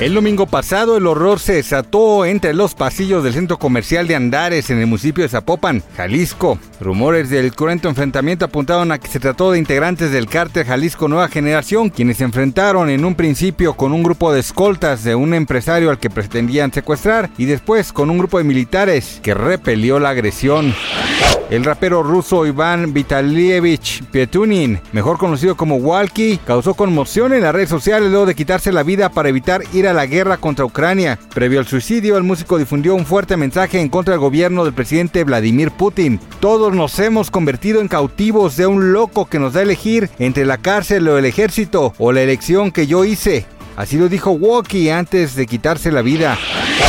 El domingo pasado el horror se desató entre los pasillos del centro comercial de Andares en el municipio de Zapopan, Jalisco. Rumores del cruento enfrentamiento apuntaron a que se trató de integrantes del cártel Jalisco Nueva Generación, quienes se enfrentaron en un principio con un grupo de escoltas de un empresario al que pretendían secuestrar y después con un grupo de militares que repelió la agresión. El rapero ruso Iván Vitalievich Pietunin, mejor conocido como Walkie, causó conmoción en las redes sociales luego de quitarse la vida para evitar ir a la guerra contra Ucrania. Previo al suicidio, el músico difundió un fuerte mensaje en contra del gobierno del presidente Vladimir Putin. Todos nos hemos convertido en cautivos de un loco que nos da a elegir entre la cárcel o el ejército o la elección que yo hice. Así lo dijo Walkie antes de quitarse la vida.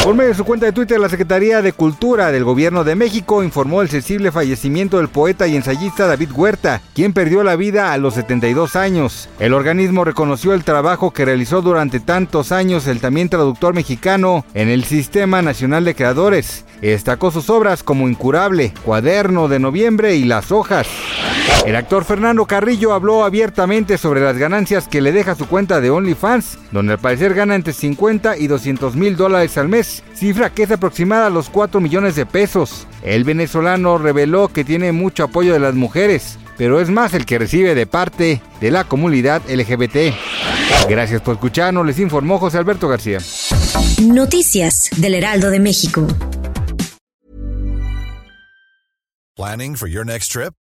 Por medio de su cuenta de Twitter, la Secretaría de Cultura del Gobierno de México informó el sensible fallecimiento del poeta y ensayista David Huerta, quien perdió la vida a los 72 años. El organismo reconoció el trabajo que realizó durante tantos años el también traductor mexicano en el Sistema Nacional de Creadores. Destacó sus obras como Incurable, Cuaderno de Noviembre y Las Hojas. El actor Fernando Carrillo habló abiertamente sobre las ganancias que le deja su cuenta de OnlyFans, donde al parecer gana entre 50 y 200 mil dólares al mes, cifra que es aproximada a los 4 millones de pesos. El venezolano reveló que tiene mucho apoyo de las mujeres, pero es más el que recibe de parte de la comunidad LGBT. Gracias por escucharnos, les informó José Alberto García. Noticias del Heraldo de México. Planning for your next trip?